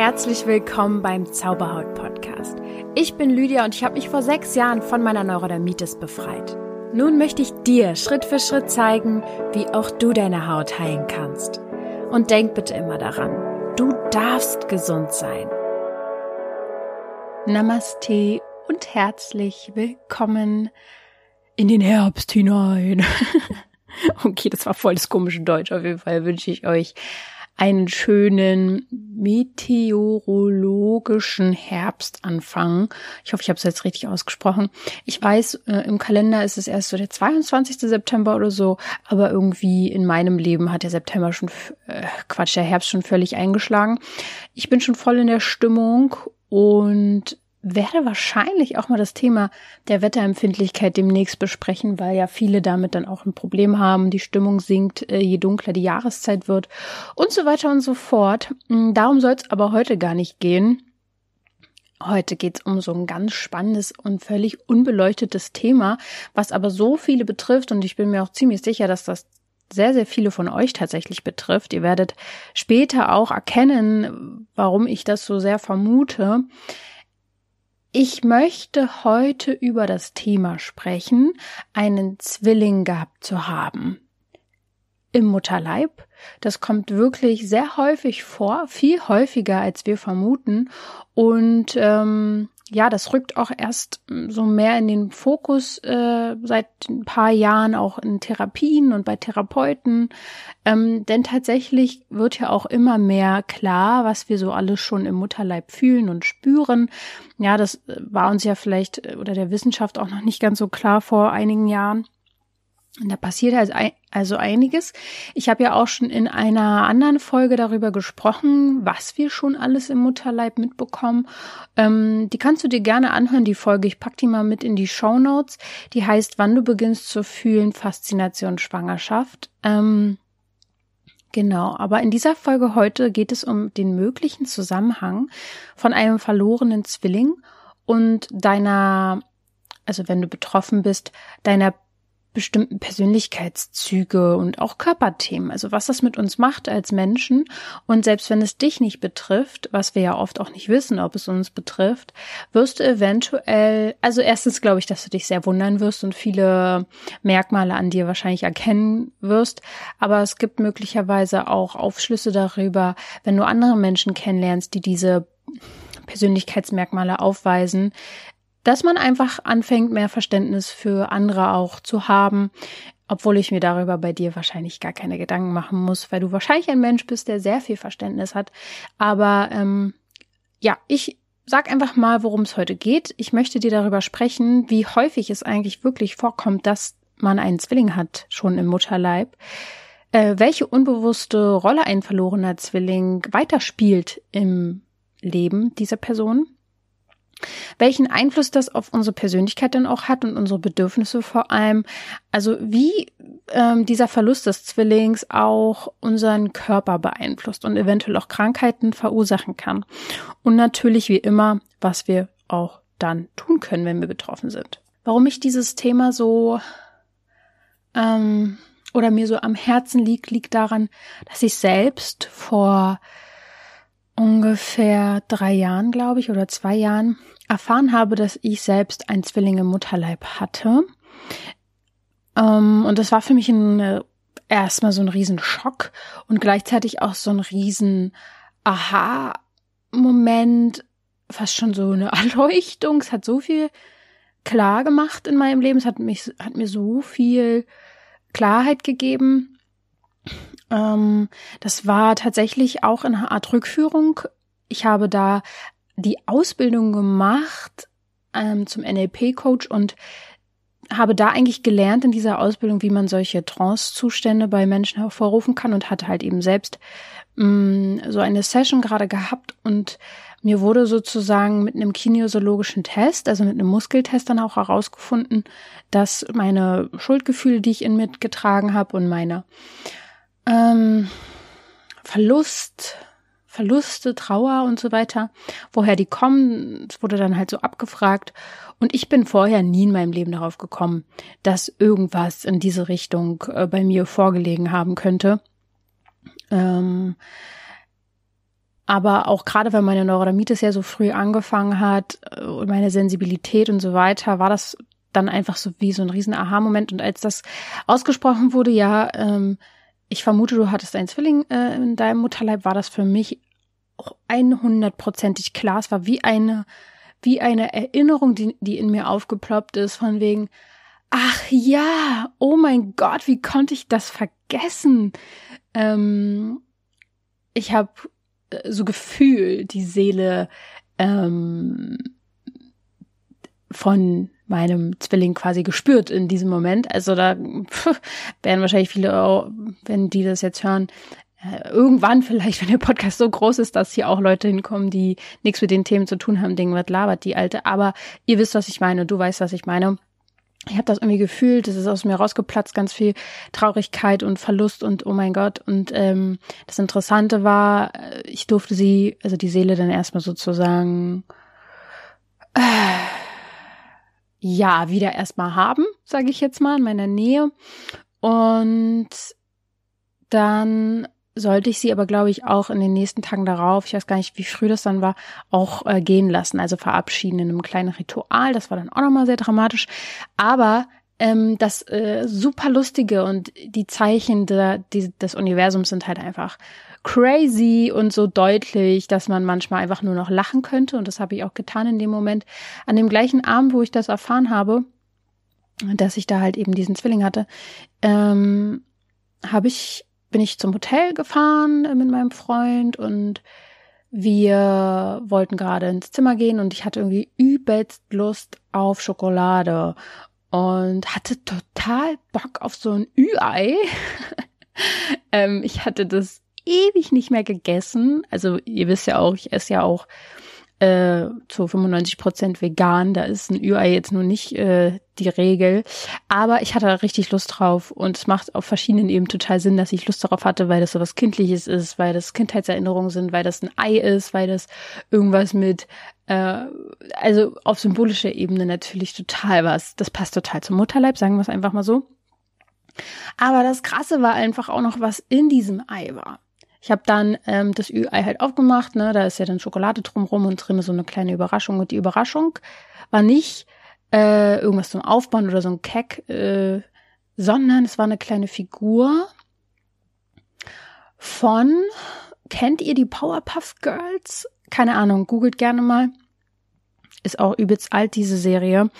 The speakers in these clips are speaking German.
Herzlich willkommen beim Zauberhaut Podcast. Ich bin Lydia und ich habe mich vor sechs Jahren von meiner Neurodermitis befreit. Nun möchte ich dir Schritt für Schritt zeigen, wie auch du deine Haut heilen kannst. Und denk bitte immer daran, du darfst gesund sein. Namaste und herzlich willkommen in den Herbst hinein. okay, das war voll das komische Deutsch. Auf jeden Fall wünsche ich euch einen schönen meteorologischen Herbstanfang. Ich hoffe, ich habe es jetzt richtig ausgesprochen. Ich weiß, äh, im Kalender ist es erst so der 22. September oder so, aber irgendwie in meinem Leben hat der September schon, äh, Quatsch, der Herbst schon völlig eingeschlagen. Ich bin schon voll in der Stimmung und werde wahrscheinlich auch mal das Thema der Wetterempfindlichkeit demnächst besprechen, weil ja viele damit dann auch ein Problem haben. Die Stimmung sinkt, äh, je dunkler die Jahreszeit wird und so weiter und so fort. Mm, darum soll es aber heute gar nicht gehen. Heute geht es um so ein ganz spannendes und völlig unbeleuchtetes Thema, was aber so viele betrifft und ich bin mir auch ziemlich sicher, dass das sehr, sehr viele von euch tatsächlich betrifft. Ihr werdet später auch erkennen, warum ich das so sehr vermute. Ich möchte heute über das Thema sprechen, einen Zwilling gehabt zu haben. Im Mutterleib. Das kommt wirklich sehr häufig vor, viel häufiger als wir vermuten. Und ähm, ja, das rückt auch erst hm, so mehr in den Fokus äh, seit ein paar Jahren auch in Therapien und bei Therapeuten. Ähm, denn tatsächlich wird ja auch immer mehr klar, was wir so alles schon im Mutterleib fühlen und spüren. Ja, das äh, war uns ja vielleicht äh, oder der Wissenschaft auch noch nicht ganz so klar vor einigen Jahren. Und da passiert also, also einiges. Ich habe ja auch schon in einer anderen Folge darüber gesprochen, was wir schon alles im Mutterleib mitbekommen. Ähm, die kannst du dir gerne anhören, die Folge. Ich pack die mal mit in die Show Notes. Die heißt, wann du beginnst zu fühlen, Faszination Schwangerschaft. Ähm, genau, aber in dieser Folge heute geht es um den möglichen Zusammenhang von einem verlorenen Zwilling und deiner, also wenn du betroffen bist, deiner bestimmten Persönlichkeitszüge und auch Körperthemen, also was das mit uns macht als Menschen. Und selbst wenn es dich nicht betrifft, was wir ja oft auch nicht wissen, ob es uns betrifft, wirst du eventuell, also erstens glaube ich, dass du dich sehr wundern wirst und viele Merkmale an dir wahrscheinlich erkennen wirst. Aber es gibt möglicherweise auch Aufschlüsse darüber, wenn du andere Menschen kennenlernst, die diese Persönlichkeitsmerkmale aufweisen, dass man einfach anfängt, mehr Verständnis für andere auch zu haben, obwohl ich mir darüber bei dir wahrscheinlich gar keine Gedanken machen muss, weil du wahrscheinlich ein Mensch bist, der sehr viel Verständnis hat. Aber ähm, ja, ich sag einfach mal, worum es heute geht. Ich möchte dir darüber sprechen, wie häufig es eigentlich wirklich vorkommt, dass man einen Zwilling hat, schon im Mutterleib. Äh, welche unbewusste Rolle ein verlorener Zwilling weiterspielt im Leben dieser Person welchen Einfluss das auf unsere Persönlichkeit dann auch hat und unsere Bedürfnisse vor allem. Also wie ähm, dieser Verlust des Zwillings auch unseren Körper beeinflusst und eventuell auch Krankheiten verursachen kann. Und natürlich wie immer, was wir auch dann tun können, wenn wir betroffen sind. Warum ich dieses Thema so ähm, oder mir so am Herzen liegt, liegt daran, dass ich selbst vor ungefähr drei Jahren, glaube ich, oder zwei Jahren erfahren habe, dass ich selbst ein Zwilling im Mutterleib hatte. Ähm, und das war für mich ein, erstmal so ein Riesenschock und gleichzeitig auch so ein riesen Aha-Moment, fast schon so eine Erleuchtung. Es hat so viel klar gemacht in meinem Leben. Es hat mich, hat mir so viel Klarheit gegeben. Ähm, das war tatsächlich auch in einer Art Rückführung. Ich habe da die Ausbildung gemacht ähm, zum NLP-Coach und habe da eigentlich gelernt in dieser Ausbildung, wie man solche Trance-Zustände bei Menschen hervorrufen kann und hatte halt eben selbst mh, mm, so eine Session gerade gehabt und mir wurde sozusagen mit einem kinesiologischen Test, also mit einem Muskeltest dann auch herausgefunden, dass meine Schuldgefühle, die ich in mir getragen habe und meine ähm, Verlust, Verluste, Trauer und so weiter, woher die kommen, es wurde dann halt so abgefragt. Und ich bin vorher nie in meinem Leben darauf gekommen, dass irgendwas in diese Richtung äh, bei mir vorgelegen haben könnte. Ähm, aber auch gerade, weil meine Neurodermitis ja so früh angefangen hat äh, und meine Sensibilität und so weiter, war das dann einfach so wie so ein riesen Aha-Moment. Und als das ausgesprochen wurde, ja, ähm, ich vermute, du hattest einen Zwilling äh, in deinem Mutterleib, war das für mich 100%ig klar. Es war wie eine, wie eine Erinnerung, die, die in mir aufgeploppt ist, von wegen, ach ja, oh mein Gott, wie konnte ich das vergessen? Ähm, ich habe so Gefühl, die Seele ähm, von meinem Zwilling quasi gespürt in diesem Moment. Also da pff, werden wahrscheinlich viele, wenn die das jetzt hören, äh, irgendwann vielleicht, wenn der Podcast so groß ist, dass hier auch Leute hinkommen, die nichts mit den Themen zu tun haben, denken, was labert die Alte. Aber ihr wisst, was ich meine, du weißt, was ich meine ich habe das irgendwie gefühlt, es ist aus mir rausgeplatzt, ganz viel Traurigkeit und Verlust und oh mein Gott. Und ähm, das Interessante war, äh, ich durfte sie, also die Seele dann erstmal sozusagen äh, ja wieder erstmal haben, sage ich jetzt mal, in meiner Nähe. Und dann sollte ich sie aber, glaube ich, auch in den nächsten Tagen darauf, ich weiß gar nicht, wie früh das dann war, auch äh, gehen lassen, also verabschieden in einem kleinen Ritual. Das war dann auch nochmal sehr dramatisch. Aber ähm, das äh, super lustige und die Zeichen der, die, des Universums sind halt einfach crazy und so deutlich, dass man manchmal einfach nur noch lachen könnte. Und das habe ich auch getan in dem Moment. An dem gleichen Abend, wo ich das erfahren habe, dass ich da halt eben diesen Zwilling hatte, ähm, habe ich bin ich zum Hotel gefahren mit meinem Freund und wir wollten gerade ins Zimmer gehen und ich hatte irgendwie übelst Lust auf Schokolade und hatte total Bock auf so ein Ü-Ei. ähm, ich hatte das ewig nicht mehr gegessen. Also ihr wisst ja auch, ich esse ja auch äh, zu 95 Prozent vegan. Da ist ein Ü-Ei jetzt nur nicht äh, die Regel. Aber ich hatte da richtig Lust drauf und es macht auf verschiedenen Ebenen total Sinn, dass ich Lust darauf hatte, weil das so was Kindliches ist, weil das Kindheitserinnerungen sind, weil das ein Ei ist, weil das irgendwas mit, äh, also auf symbolischer Ebene natürlich total was. Das passt total zum Mutterleib, sagen wir es einfach mal so. Aber das Krasse war einfach auch noch, was in diesem Ei war. Ich habe dann ähm, das Ü-Ei halt aufgemacht, ne? Da ist ja dann Schokolade drumrum und drin so eine kleine Überraschung. Und die Überraschung war nicht äh, irgendwas zum Aufbauen oder so ein Keck, äh, sondern es war eine kleine Figur von, kennt ihr die Powerpuff Girls? Keine Ahnung, googelt gerne mal. Ist auch übelst alt, diese Serie.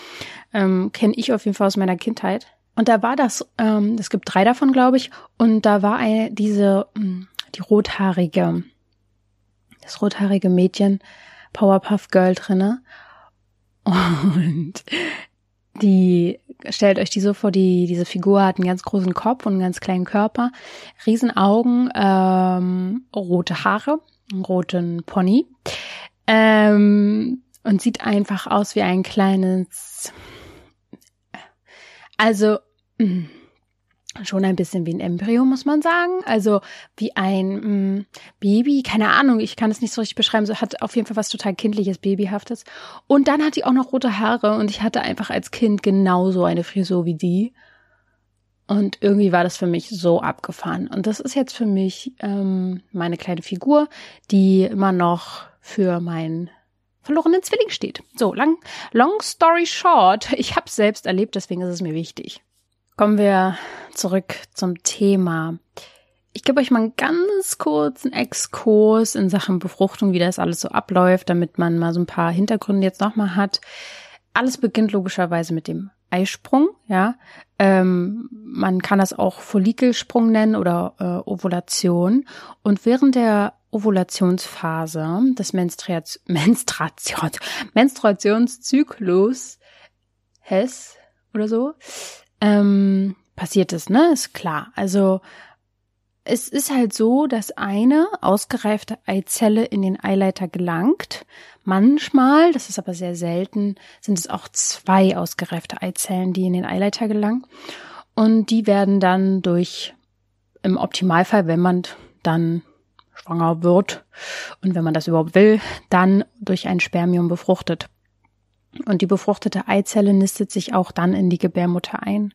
Ähm, Kenne ich auf jeden Fall aus meiner Kindheit. Und da war das, ähm, es gibt drei davon, glaube ich, und da war eine, diese, mh, hm, die rothaarige, das rothaarige Mädchen, Powerpuff Girl drinne. Und die, stellt euch die so vor, die, diese Figur hat einen ganz großen Kopf und einen ganz kleinen Körper, Riesenaugen, ähm, rote Haare, einen roten Pony, ähm, und sieht einfach aus wie ein kleines, also, mh schon ein bisschen wie ein Embryo, muss man sagen. Also wie ein mh, mm, Baby, keine Ahnung, ich kann es nicht so richtig beschreiben. So hat auf jeden Fall was total kindliches, babyhaftes. Und dann hat die auch noch rote Haare und ich hatte einfach als Kind genauso eine Frisur wie die. Und irgendwie war das für mich so abgefahren. Und das ist jetzt für mich ähm, meine kleine Figur, die immer noch für meinen verlorenen Zwilling steht. So, lang, long story short, ich habe selbst erlebt, deswegen ist es mir wichtig. Kommen wir zurück zum Thema. Ich gebe euch mal einen ganz kurzen Exkurs in Sachen Befruchtung, wie das alles so abläuft, damit man mal so ein paar Hintergründe jetzt nochmal hat. Alles beginnt logischerweise mit dem Eisprung, ja. Ähm, man kann das auch Follikelsprung nennen oder äh, Ovulation. Und während der Ovulationsphase des Menstruations, Menstruations, Menstruationszyklus, Hess oder so, ähm, passiert ist, ne? Ist klar. Also es ist halt so, dass eine ausgereifte Eizelle in den Eileiter gelangt. Manchmal, das ist aber sehr selten, sind es auch zwei ausgereifte Eizellen, die in den Eileiter gelangen. Und die werden dann durch, im Optimalfall, wenn man dann schwanger wird und wenn man das überhaupt will, dann durch ein Spermium befruchtet. Und die befruchtete Eizelle nistet sich auch dann in die Gebärmutter ein.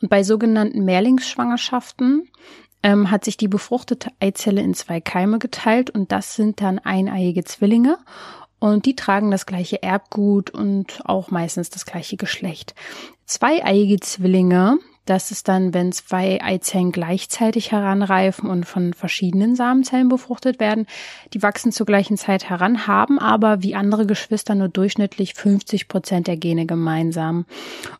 Und bei sogenannten Mehrlingsschwangerschaften ähm, hat sich die befruchtete Eizelle in zwei Keime geteilt und das sind dann eineiige Zwillinge und die tragen das gleiche Erbgut und auch meistens das gleiche Geschlecht. Zweieiige Zwillinge, das ist dann, wenn zwei Eizellen gleichzeitig heranreifen und von verschiedenen Samenzellen befruchtet werden. Die wachsen zur gleichen Zeit heran, haben aber wie andere Geschwister nur durchschnittlich 50 Prozent der Gene gemeinsam.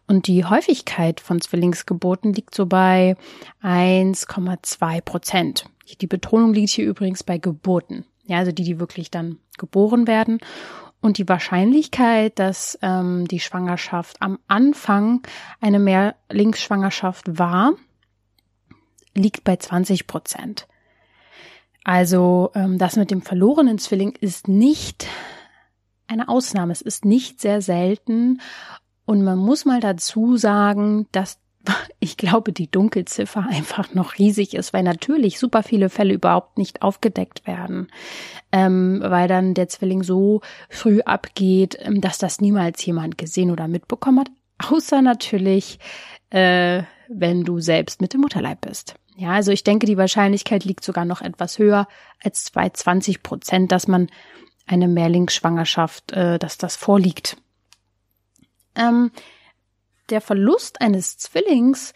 Und die Häufigkeit von Zwillingsgeburten liegt so bei 1,2 Prozent. Die Betonung liegt hier übrigens bei Geburten. Ja, also die, die wirklich dann geboren werden. Und die Wahrscheinlichkeit, dass ähm, die Schwangerschaft am Anfang eine Mehrlingsschwangerschaft war, liegt bei 20 Prozent. Also ähm, das mit dem verlorenen Zwilling ist nicht eine Ausnahme. Es ist nicht sehr selten. Und man muss mal dazu sagen, dass ich glaube, die Dunkelziffer einfach noch riesig ist, weil natürlich super viele Fälle überhaupt nicht aufgedeckt werden, ähm, weil dann der Zwilling so früh abgeht, ähm, dass das niemals jemand gesehen oder mitbekommen hat, außer natürlich, äh, wenn du selbst mit dem Mutterleib bist. Ja, also ich denke, die Wahrscheinlichkeit liegt sogar noch etwas höher als bei 20 Prozent, dass man eine Mehrlingsschwangerschaft, äh, dass das vorliegt. Ähm, der Verlust eines Zwillings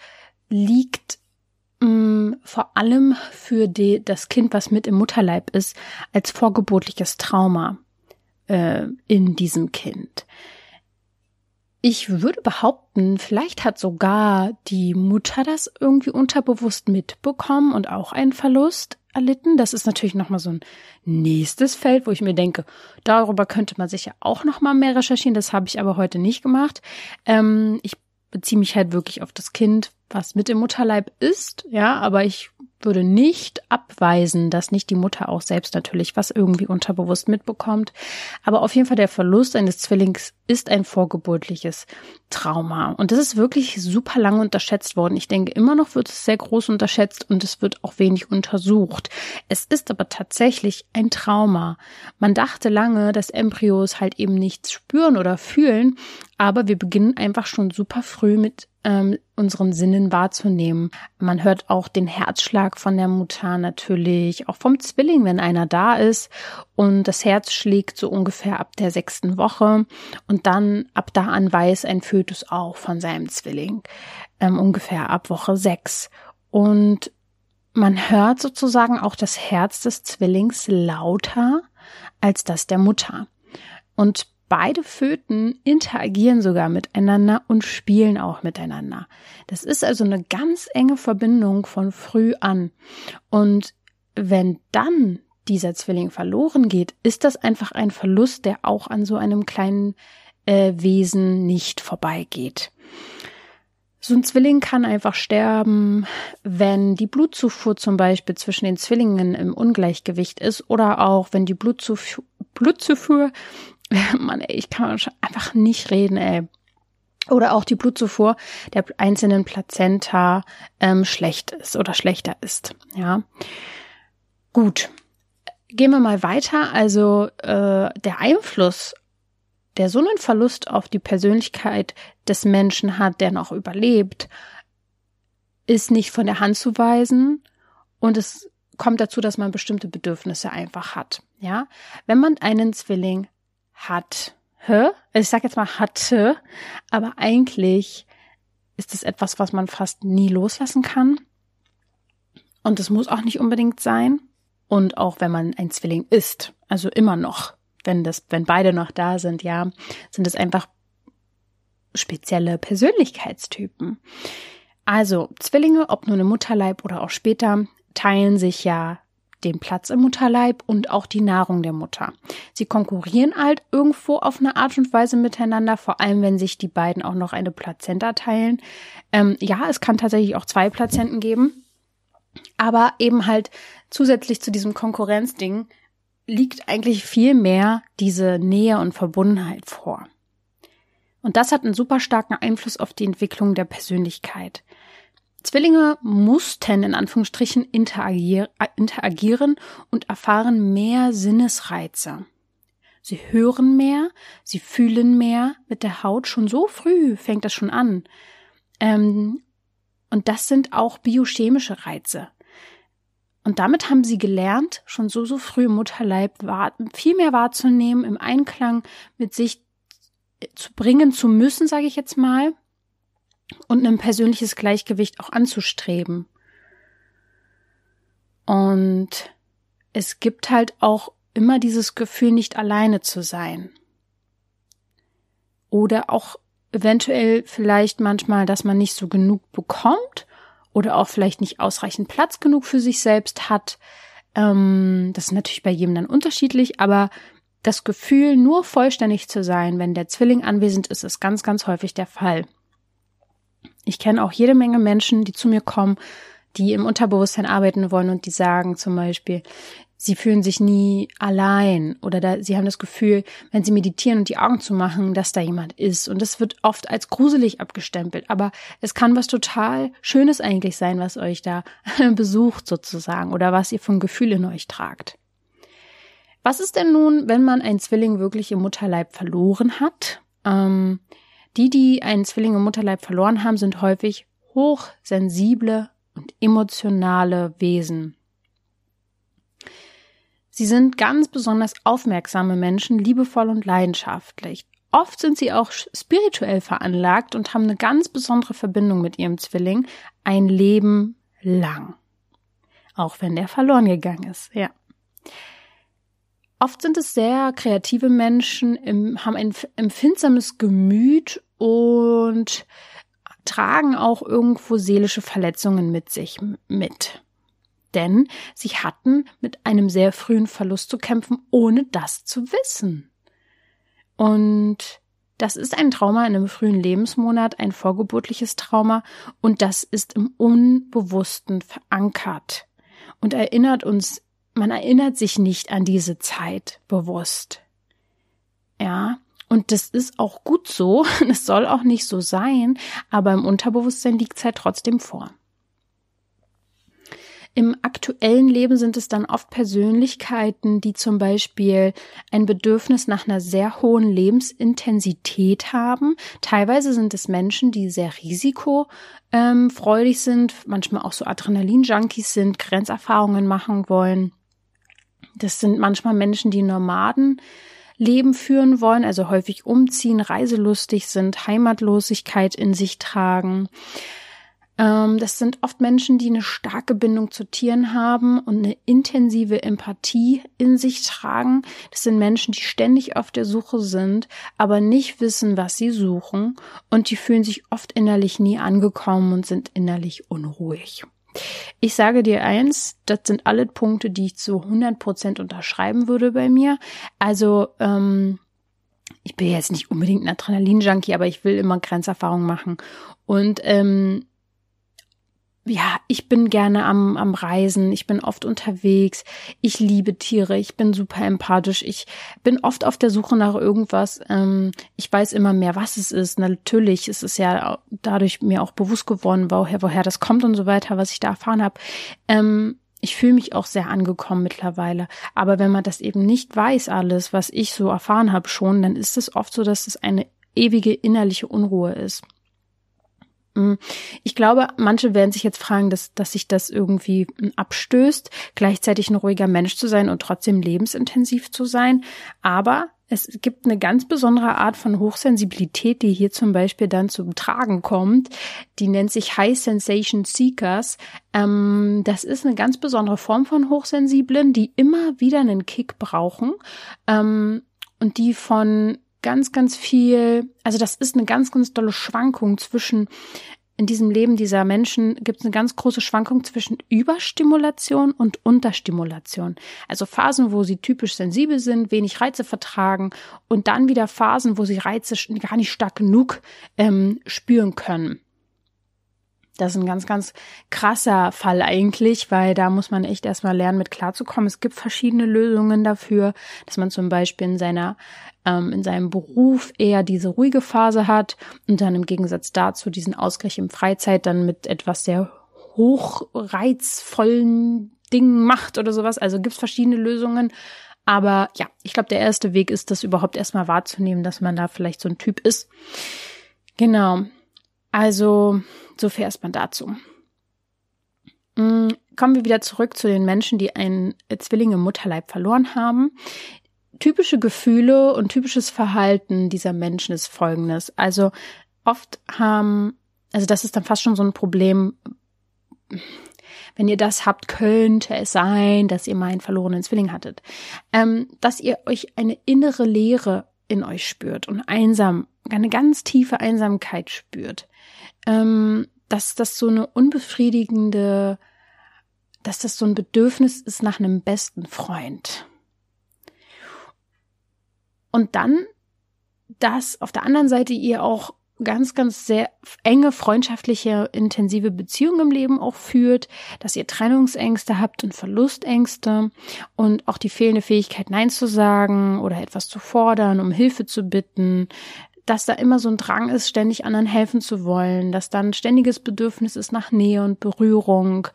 liegt mh, mm, vor allem für die, das Kind, was mit im Mutterleib ist, als vorgeburtliches Trauma äh, in diesem Kind. Ich würde behaupten, vielleicht hat sogar die Mutter das irgendwie unterbewusst mitbekommen und auch einen Verlust erlitten. Das ist natürlich nochmal so ein nächstes Feld, wo ich mir denke, darüber könnte man sicher auch nochmal mehr recherchieren. Das habe ich aber heute nicht gemacht. Ähm, ich beziehe mich halt wirklich auf das Kind, was mit im Mutterleib ist, ja, aber ich würde nicht abweisen, dass nicht die Mutter auch selbst natürlich was irgendwie unterbewusst mitbekommt. Aber auf jeden Fall der Verlust eines Zwillings ist ein vorgeburtliches Trauma. Und das ist wirklich super lange unterschätzt worden. Ich denke, immer noch wird es sehr groß unterschätzt und es wird auch wenig untersucht. Es ist aber tatsächlich ein Trauma. Man dachte lange, dass Embryos halt eben nichts spüren oder fühlen, aber wir beginnen einfach schon super früh mit ähm, unseren Sinnen wahrzunehmen. Man hört auch den Herzschlag von der Mutter natürlich, auch vom Zwilling, wenn einer da ist. Und das Herz schlägt so ungefähr ab der sechsten Woche. Und dann ab da an weiß ein Fötus auch von seinem Zwilling. Ähm, ungefähr ab Woche sechs. Und man hört sozusagen auch das Herz des Zwillings lauter als das der Mutter. Und Beide Föten interagieren sogar miteinander und spielen auch miteinander. Das ist also eine ganz enge Verbindung von früh an. Und wenn dann dieser Zwilling verloren geht, ist das einfach ein Verlust, der auch an so einem kleinen äh, Wesen nicht vorbeigeht. So ein Zwilling kann einfach sterben, wenn die Blutzufuhr zum Beispiel zwischen den Zwillingen im Ungleichgewicht ist oder auch wenn die Blutzufuhr, Blutzufuhr Mann, ey, ich kann einfach nicht reden, ey. Oder auch die Blutzufuhr der einzelnen Plazenta ähm, schlecht ist oder schlechter ist. Ja, gut. Gehen wir mal weiter. Also äh, der Einfluss, der so einen Verlust auf die Persönlichkeit des Menschen hat, der noch überlebt, ist nicht von der Hand zu weisen und es kommt dazu, dass man bestimmte Bedürfnisse einfach hat. Ja, wenn man einen Zwilling hat. Also ich sage jetzt mal hatte, aber eigentlich ist es etwas, was man fast nie loslassen kann. Und es muss auch nicht unbedingt sein. Und auch wenn man ein Zwilling ist, also immer noch, wenn das, wenn beide noch da sind, ja, sind es einfach spezielle Persönlichkeitstypen. Also Zwillinge, ob nur im Mutterleib oder auch später, teilen sich ja den Platz im Mutterleib und auch die Nahrung der Mutter. Sie konkurrieren halt irgendwo auf eine Art und Weise miteinander, vor allem wenn sich die beiden auch noch eine Plazenta teilen. Ähm, ja, es kann tatsächlich auch zwei Plazenten geben, aber eben halt zusätzlich zu diesem Konkurrenzding liegt eigentlich viel mehr diese Nähe und Verbundenheit vor. Und das hat einen super starken Einfluss auf die Entwicklung der Persönlichkeit. Zwillinge mussten in Anführungsstrichen interagier interagieren und erfahren mehr Sinnesreize. Sie hören mehr, sie fühlen mehr mit der Haut. Schon so früh fängt das schon an. Ähm, und das sind auch biochemische Reize. Und damit haben sie gelernt, schon so, so früh im Mutterleib viel mehr wahrzunehmen, im Einklang mit sich zu bringen zu müssen, sage ich jetzt mal, und ein persönliches Gleichgewicht auch anzustreben. Und es gibt halt auch immer dieses Gefühl, nicht alleine zu sein. Oder auch eventuell vielleicht manchmal, dass man nicht so genug bekommt oder auch vielleicht nicht ausreichend Platz genug für sich selbst hat. Ähm, das ist natürlich bei jedem dann unterschiedlich, aber das Gefühl, nur vollständig zu sein, wenn der Zwilling anwesend ist, ist ganz, ganz häufig der Fall. Ich kenne auch jede Menge Menschen, die zu mir kommen, die im Unterbewusstsein arbeiten wollen und die sagen zum Beispiel, sie fühlen sich nie allein oder da, sie haben das Gefühl, wenn sie meditieren und die Augen zu machen, dass da jemand ist. Und das wird oft als gruselig abgestempelt. Aber es kann was total Schönes eigentlich sein, was euch da besucht sozusagen oder was ihr von Gefühl in euch tragt. Was ist denn nun, wenn man einen Zwilling wirklich im Mutterleib verloren hat? Ähm, die, die einen Zwilling im Mutterleib verloren haben, sind häufig hochsensible und emotionale Wesen. Sie sind ganz besonders aufmerksame Menschen, liebevoll und leidenschaftlich. Oft sind sie auch spirituell veranlagt und haben eine ganz besondere Verbindung mit ihrem Zwilling ein Leben lang. Auch wenn der verloren gegangen ist, ja. Oft sind es sehr kreative Menschen, haben ein empfindsames Gemüt und tragen auch irgendwo seelische Verletzungen mit sich mit denn sie hatten mit einem sehr frühen Verlust zu kämpfen, ohne das zu wissen. Und das ist ein Trauma in einem frühen Lebensmonat, ein vorgeburtliches Trauma, und das ist im Unbewussten verankert und erinnert uns, man erinnert sich nicht an diese Zeit bewusst. Ja, und das ist auch gut so, es soll auch nicht so sein, aber im Unterbewusstsein liegt es halt trotzdem vor. Im aktuellen Leben sind es dann oft Persönlichkeiten, die zum Beispiel ein Bedürfnis nach einer sehr hohen Lebensintensität haben. Teilweise sind es Menschen, die sehr risikofreudig sind, manchmal auch so Adrenalin-Junkies sind, Grenzerfahrungen machen wollen. Das sind manchmal Menschen, die Nomaden Leben führen wollen, also häufig umziehen, reiselustig sind, Heimatlosigkeit in sich tragen. Ähm, das sind oft Menschen, die eine starke Bindung zu Tieren haben und eine intensive Empathie in sich tragen. Das sind Menschen, die ständig auf der Suche sind, aber nicht wissen, was sie suchen. Und die fühlen sich oft innerlich nie angekommen und sind innerlich unruhig. Ich sage dir eins, das sind alle Punkte, die ich zu 100 Prozent unterschreiben würde bei mir. Also, ähm, ich bin jetzt nicht unbedingt ein Adrenalin-Junkie, aber ich will immer Grenzerfahrungen machen. Und ähm, ja, ich bin gerne am, am Reisen, ich bin oft unterwegs, ich liebe Tiere, ich bin super empathisch, ich bin oft auf der Suche nach irgendwas. Ähm, ich weiß immer mehr, was es ist. Natürlich ist es ja dadurch mir auch bewusst geworden, woher, woher das kommt und so weiter, was ich da erfahren habe. Ähm, ich fühle mich auch sehr angekommen mittlerweile. Aber wenn man das eben nicht weiß, alles, was ich so erfahren habe schon, dann ist es oft so, dass es eine ewige innerliche Unruhe ist. Mm. Ich glaube, manche werden sich jetzt fragen, dass, dass sich das irgendwie mm, abstößt, gleichzeitig ein ruhiger Mensch zu sein und trotzdem lebensintensiv zu sein. Aber es gibt eine ganz besondere Art von Hochsensibilität, die hier zum Beispiel dann zum Tragen kommt. Die nennt sich High Sensation Seekers. Ähm, das ist eine ganz besondere Form von Hochsensiblen, die immer wieder einen Kick brauchen ähm, und die von ganz, ganz viel, also das ist eine ganz, ganz dolle Schwankung zwischen in diesem Leben dieser Menschen gibt es eine ganz große Schwankung zwischen Überstimulation und Unterstimulation. Also Phasen, wo sie typisch sensibel sind, wenig Reize vertragen und dann wieder Phasen, wo sie Reize gar nicht stark genug ähm, spüren können. Das ist ein ganz, ganz krasser Fall eigentlich, weil da muss man echt erstmal lernen, mit klarzukommen. Es gibt verschiedene Lösungen dafür, dass man zum Beispiel in seiner, ähm, in seinem Beruf eher diese ruhige Phase hat und dann im Gegensatz dazu diesen Ausgleich im Freizeit dann mit etwas sehr hochreizvollen Dingen macht oder sowas. Also gibt es verschiedene Lösungen. Aber ja, ich glaube, der erste Weg ist, das überhaupt erstmal wahrzunehmen, dass man da vielleicht so ein Typ ist. Genau. Also, so viel erstmal dazu. Mm, kommen wir wieder zurück zu den Menschen, die einen Zwilling im Mutterleib verloren haben. Typische Gefühle und typisches Verhalten dieser Menschen ist folgendes. Also oft haben, also das ist dann fast schon so ein Problem, wenn ihr das habt, könnte es sein, dass ihr meinen verlorenen Zwilling hattet, ähm, dass ihr euch eine innere Leere in euch spürt und einsam, eine ganz tiefe Einsamkeit spürt. Ähm, dass das so eine unbefriedigende, dass das so ein Bedürfnis ist nach einem besten Freund. Und dann, dass auf der anderen Seite ihr auch ganz, ganz sehr enge, freundschaftliche, intensive Beziehungen im Leben auch führt, dass ihr Trennungsängste habt und Verlustängste und auch die fehlende Fähigkeit, Nein zu sagen oder etwas zu fordern, um Hilfe zu bitten, dass da immer so ein Drang ist, ständig anderen helfen zu wollen, dass dann ständiges Bedürfnis ist nach Nähe und Berührung,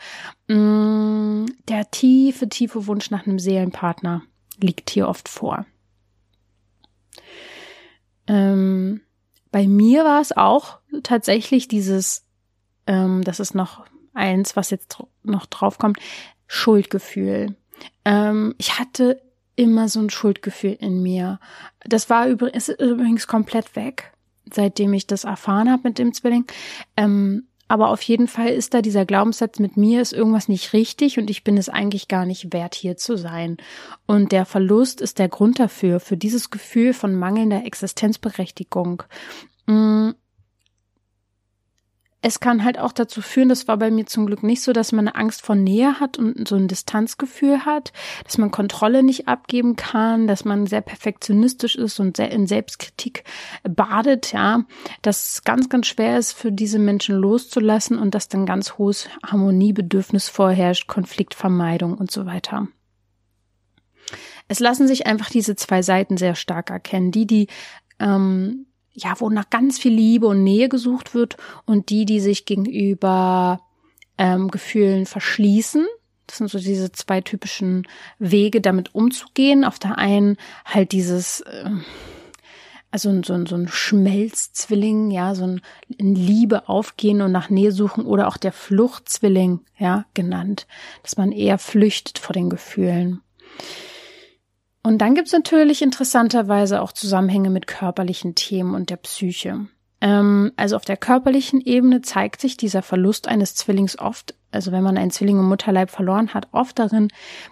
mm, der tiefe, tiefe Wunsch nach einem Seelenpartner liegt hier oft vor. Ähm, bei mir war es auch tatsächlich dieses, ähm, das ist noch eins, was jetzt noch draufkommt, Schuldgefühl. Ähm, ich hatte immer so ein Schuldgefühl in mir. Das war übrigens, ist übrigens komplett weg, seitdem ich das erfahren habe mit dem Zwilling. Ähm, aber auf jeden Fall ist da dieser Glaubenssatz, mit mir ist irgendwas nicht richtig und ich bin es eigentlich gar nicht wert, hier zu sein. Und der Verlust ist der Grund dafür, für dieses Gefühl von mangelnder Existenzberechtigung. Es kann halt auch dazu führen, das war bei mir zum Glück nicht so, dass man eine Angst vor Nähe hat und so ein Distanzgefühl hat, dass man Kontrolle nicht abgeben kann, dass man sehr perfektionistisch ist und sehr in Selbstkritik badet, ja, dass es ganz, ganz schwer ist für diese Menschen loszulassen und dass dann ganz hohes Harmoniebedürfnis vorherrscht, Konfliktvermeidung und so weiter. Es lassen sich einfach diese zwei Seiten sehr stark erkennen. Die, die ähm, ja, wo nach ganz viel Liebe und Nähe gesucht wird und die, die sich gegenüber ähm, Gefühlen verschließen. Das sind so diese zwei typischen Wege, damit umzugehen. Auf der einen halt dieses, äh, also so, so ein Schmelzzwilling, ja, so ein in Liebe aufgehen und nach Nähe suchen oder auch der Fluchtzwilling, ja, genannt, dass man eher flüchtet vor den Gefühlen. Und dann gibt's natürlich interessanterweise auch Zusammenhänge mit körperlichen Themen und der Psyche. Ähm, also auf der körperlichen Ebene zeigt sich dieser Verlust eines Zwillings oft, also wenn man einen Zwilling im Mutterleib verloren hat, oft darin,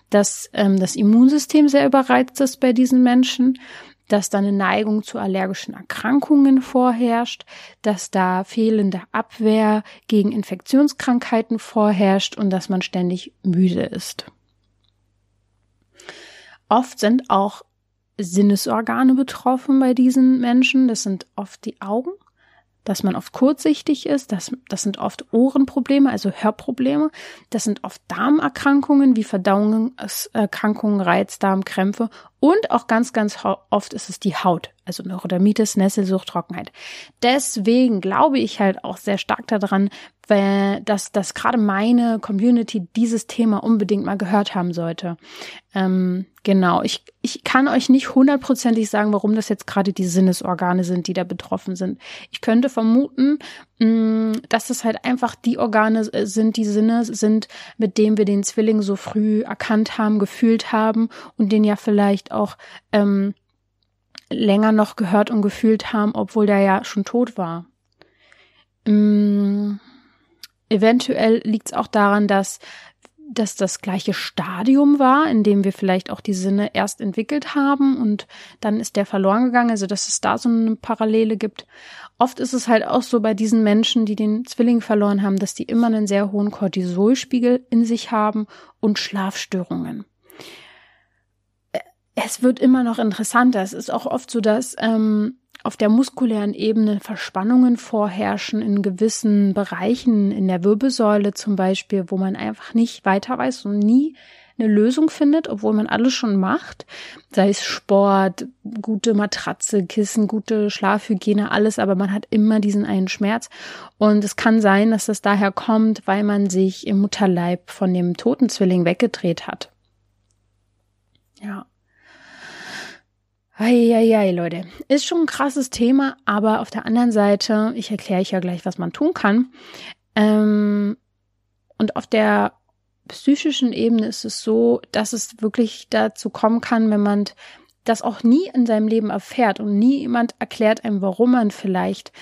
dass ähm, das Immunsystem sehr überreizt ist bei diesen Menschen, dass da eine Neigung zu allergischen Erkrankungen vorherrscht, dass da fehlende Abwehr gegen Infektionskrankheiten vorherrscht und dass man ständig müde ist. Oft sind auch Sinnesorgane betroffen bei diesen Menschen. Das sind oft die Augen, dass man oft kurzsichtig ist. Das, das sind oft Ohrenprobleme, also Hörprobleme. Das sind oft Darmerkrankungen wie Verdauungserkrankungen, Reizdarmkrämpfe und auch ganz, ganz oft ist es die Haut, also Neurodermitis, Nesselsucht, Trockenheit. Deswegen glaube ich halt auch sehr stark daran, dass, dass gerade meine Community dieses Thema unbedingt mal gehört haben sollte. Ähm, genau, ich, ich kann euch nicht hundertprozentig sagen, warum das jetzt gerade die Sinnesorgane sind, die da betroffen sind. Ich könnte vermuten, mm, dass das halt einfach die Organe äh, sind, die Sinne sind, mit denen wir den Zwilling so früh erkannt haben, gefühlt haben und den ja vielleicht auch ähm, länger noch gehört und gefühlt haben, obwohl der ja schon tot war. Ähm, eventuell liegt es auch daran, dass dass das gleiche Stadium war, in dem wir vielleicht auch die Sinne erst entwickelt haben und dann ist der verloren gegangen, also dass es da so eine Parallele gibt. Oft ist es halt auch so bei diesen Menschen, die den Zwilling verloren haben, dass die immer einen sehr hohen Cortisolspiegel in sich haben und Schlafstörungen es wird immer noch interessanter. Es ist auch oft so, dass ähm, auf der muskulären Ebene Verspannungen vorherrschen in gewissen Bereichen, in der Wirbelsäule zum Beispiel, wo man einfach nicht weiter weiß und nie eine Lösung findet, obwohl man alles schon macht, sei es Sport, gute Matratze, Kissen, gute Schlafhygiene, alles, aber man hat immer diesen einen Schmerz. Und es kann sein, dass das daher kommt, weil man sich im Mutterleib von dem toten Zwilling weggedreht hat. Ja. Eieiei, Leute. Ist schon ein krasses Thema, aber auf der anderen Seite, ich erkläre euch ja gleich, was man tun kann. Ähm, und auf der psychischen Ebene ist es so, dass es wirklich dazu kommen kann, wenn man das auch nie in seinem Leben erfährt und nie jemand erklärt einem, warum man vielleicht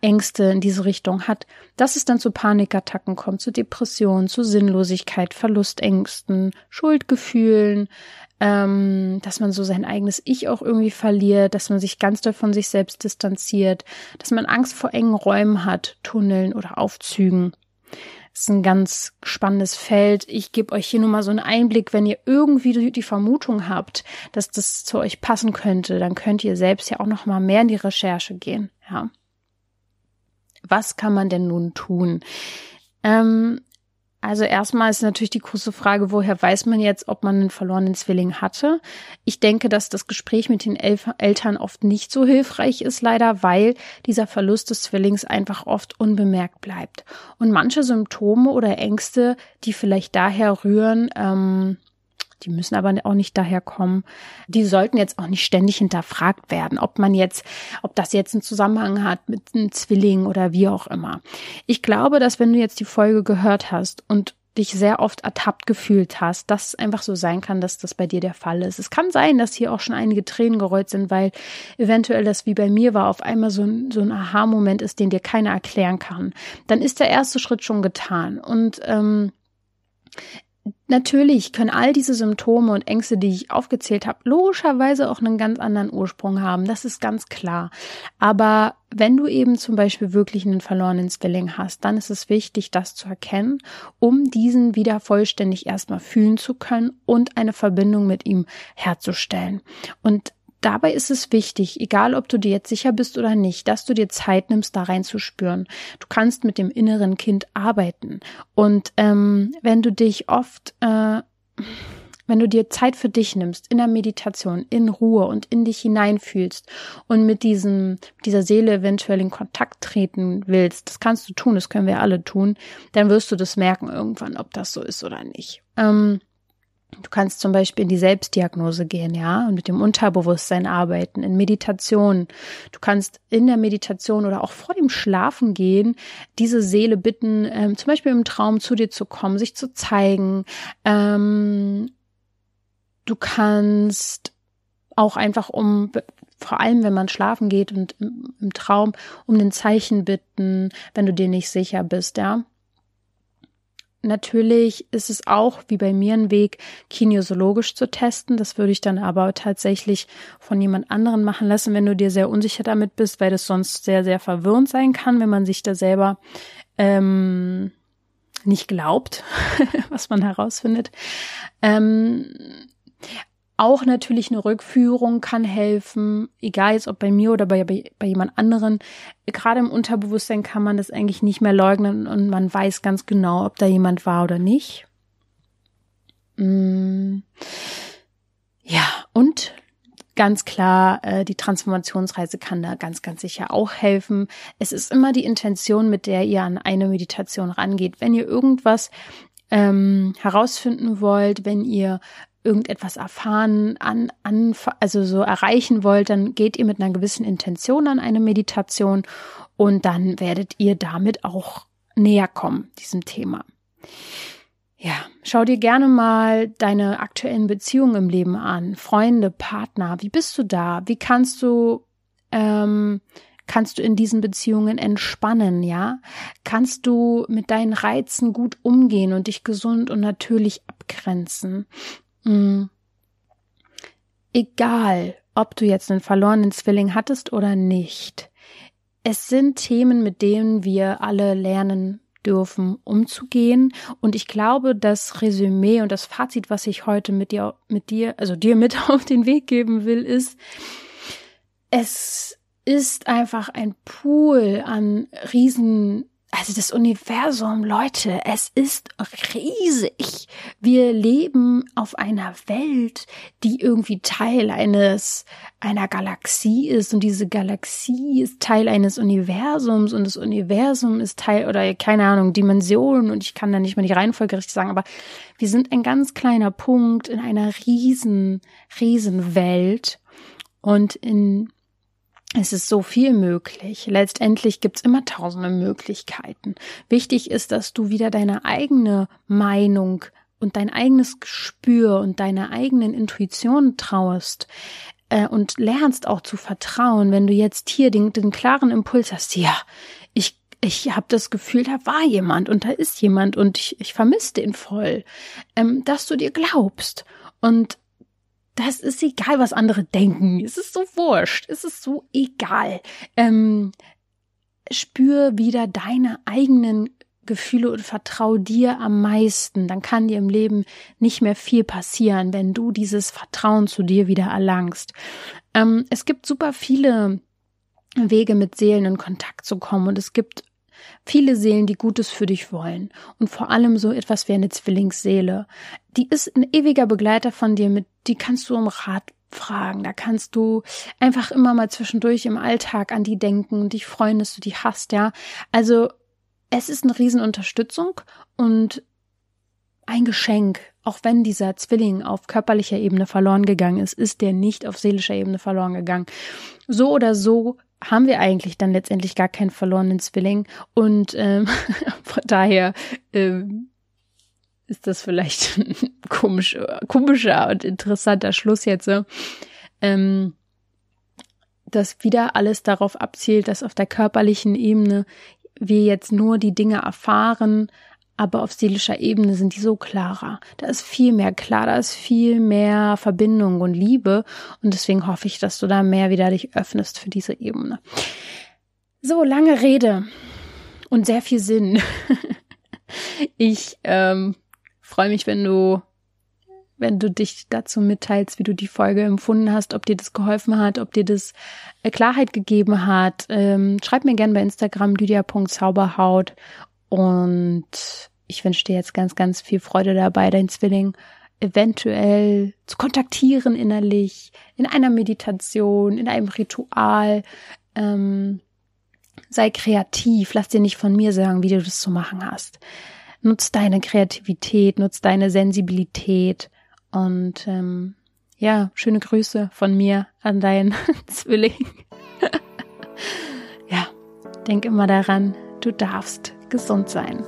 Ängste in diese Richtung hat, dass es dann zu Panikattacken kommt, zu Depressionen, zu Sinnlosigkeit, Verlustängsten, Schuldgefühlen, ähm, dass man so sein eigenes Ich auch irgendwie verliert, dass man sich ganz doll von sich selbst distanziert, dass man Angst vor engen Räumen hat, Tunneln oder Aufzügen. Das ist ein ganz spannendes Feld. Ich gebe euch hier nur mal so einen Einblick. Wenn ihr irgendwie die Vermutung habt, dass das zu euch passen könnte, dann könnt ihr selbst ja auch noch mal mehr in die Recherche gehen. Ja. Was kann man denn nun tun? Ähm, also erstmal ist natürlich die große Frage, woher weiß man jetzt, ob man einen verlorenen Zwilling hatte? Ich denke, dass das Gespräch mit den Elf Eltern oft nicht so hilfreich ist, leider, weil dieser Verlust des Zwillings einfach oft unbemerkt bleibt. Und manche Symptome oder Ängste, die vielleicht daher rühren, ähm, die müssen aber auch nicht daher kommen. Die sollten jetzt auch nicht ständig hinterfragt werden, ob man jetzt, ob das jetzt einen Zusammenhang hat mit einem Zwilling oder wie auch immer. Ich glaube, dass wenn du jetzt die Folge gehört hast und dich sehr oft ertappt gefühlt hast, dass es einfach so sein kann, dass das bei dir der Fall ist. Es kann sein, dass hier auch schon einige Tränen gerollt sind, weil eventuell das wie bei mir war, auf einmal so ein, so ein Aha-Moment ist, den dir keiner erklären kann. Dann ist der erste Schritt schon getan. Und ähm, Natürlich können all diese Symptome und Ängste, die ich aufgezählt habe, logischerweise auch einen ganz anderen Ursprung haben. Das ist ganz klar. Aber wenn du eben zum Beispiel wirklich einen verlorenen Zwilling hast, dann ist es wichtig, das zu erkennen, um diesen wieder vollständig erstmal fühlen zu können und eine Verbindung mit ihm herzustellen. Und Dabei ist es wichtig, egal ob du dir jetzt sicher bist oder nicht, dass du dir Zeit nimmst, da reinzuspüren. Du kannst mit dem inneren Kind arbeiten. Und ähm, wenn du dich oft, äh, wenn du dir Zeit für dich nimmst, in der Meditation, in Ruhe und in dich hineinfühlst und mit diesem, dieser Seele eventuell in Kontakt treten willst, das kannst du tun, das können wir alle tun, dann wirst du das merken irgendwann, ob das so ist oder nicht. Ähm, Du kannst zum Beispiel in die Selbstdiagnose gehen, ja, und mit dem Unterbewusstsein arbeiten, in Meditation. Du kannst in der Meditation oder auch vor dem Schlafen gehen, diese Seele bitten, ähm, zum Beispiel im Traum zu dir zu kommen, sich zu zeigen. Ähm, du kannst auch einfach um vor allem wenn man schlafen geht und im, Traum um ein Zeichen bitten, wenn du dir nicht sicher bist, ja. Natürlich ist es auch, wie bei mir, ein Weg, kinesiologisch zu testen. Das würde ich dann aber tatsächlich von jemand anderen machen lassen, wenn du dir sehr unsicher damit bist, weil das sonst sehr, sehr verwirrend sein kann, wenn man sich da selber ähm, nicht glaubt, was man herausfindet. Ähm, auch natürlich eine Rückführung kann helfen, egal jetzt ob bei mir oder bei, bei, jemand anderen. Gerade im Unterbewusstsein kann man das eigentlich nicht mehr leugnen und man weiß ganz genau, ob da jemand war oder nicht. Mm. Ja, und ganz klar, äh, die Transformationsreise kann da ganz, ganz sicher auch helfen. Es ist immer die Intention, mit der ihr an eine Meditation rangeht. Wenn ihr irgendwas ähm, herausfinden wollt, wenn ihr irgendetwas erfahren, an, an, also so erreichen wollt, dann geht ihr mit einer gewissen Intention an eine Meditation und dann werdet ihr damit auch näher kommen, diesem Thema. Ja, schau dir gerne mal deine aktuellen Beziehungen im Leben an. Freunde, Partner, wie bist du da? Wie kannst du, ähm, kannst du in diesen Beziehungen entspannen, ja? Kannst du mit deinen Reizen gut umgehen und dich gesund und natürlich abgrenzen? Mhm. Egal, ob du jetzt einen verlorenen Zwilling hattest oder nicht. Es sind Themen, mit denen wir alle lernen dürfen, umzugehen. Und ich glaube, das Resümee und das Fazit, was ich heute mit dir, mit dir, also dir mit auf den Weg geben will, ist, es ist einfach ein Pool an riesen also das Universum, Leute, es ist riesig. Wir leben auf einer Welt, die irgendwie Teil eines einer Galaxie ist. Und diese Galaxie ist Teil eines Universums. Und das Universum ist Teil oder keine Ahnung Dimension und ich kann da nicht mal die Reihenfolge richtig sagen, aber wir sind ein ganz kleiner Punkt in einer riesen riesen Welt. Und in es ist so viel möglich. Letztendlich gibt's immer tausende Möglichkeiten. Wichtig ist, dass du wieder deine eigene Meinung und dein eigenes Gespür und deiner eigenen Intuition traust äh, und lernst auch zu vertrauen, wenn du jetzt hier den, den klaren Impuls hast, ja, ich ich habe das Gefühl, da war jemand und da ist jemand und ich, ich vermisse den voll, ähm, dass du dir glaubst und das ist egal, was andere denken. Es ist so wurscht. Es ist so egal. Ähm, spür wieder deine eigenen Gefühle und vertrau dir am meisten. Dann kann dir im Leben nicht mehr viel passieren, wenn du dieses Vertrauen zu dir wieder erlangst. Ähm, es gibt super viele Wege mit Seelen in Kontakt zu kommen und es gibt viele Seelen, die Gutes für dich wollen und vor allem so etwas wie eine Zwillingsseele. Die ist ein ewiger Begleiter von dir, mit die kannst du um Rat fragen. Da kannst du einfach immer mal zwischendurch im Alltag an die denken und dich freuen, dass du die hast, ja. Also es ist eine Riesenunterstützung und ein Geschenk. Auch wenn dieser Zwilling auf körperlicher Ebene verloren gegangen ist, ist der nicht auf seelischer Ebene verloren gegangen. So oder so haben wir eigentlich dann letztendlich gar keinen verlorenen Zwilling. Und ähm, von daher ähm, ist das vielleicht ein komisch, komischer und interessanter Schluss jetzt, ähm, dass wieder alles darauf abzielt, dass auf der körperlichen Ebene wir jetzt nur die Dinge erfahren, aber auf seelischer Ebene sind die so klarer. Da ist viel mehr klar, da ist viel mehr Verbindung und Liebe und deswegen hoffe ich, dass du da mehr wieder dich öffnest für diese Ebene. So, lange Rede und sehr viel Sinn. ich ähm, freue mich, wenn du wenn du dich dazu mitteilst, wie du die Folge empfunden hast, ob dir das geholfen hat, ob dir das äh, Klarheit gegeben hat. Ähm, schreib mir gerne bei Instagram lydia.zauberhaut und ich wünsche dir jetzt ganz, ganz viel Freude dabei, dein Zwilling eventuell zu kontaktieren innerlich, in einer Meditation, in einem Ritual. Ähm, sei kreativ, lass dir nicht von mir sagen, wie du das zu machen hast. Nutz deine Kreativität, nutz deine Sensibilität und ähm, ja, schöne Grüße von mir an deinen Zwilling. ja, denk immer daran, du darfst gesund sein.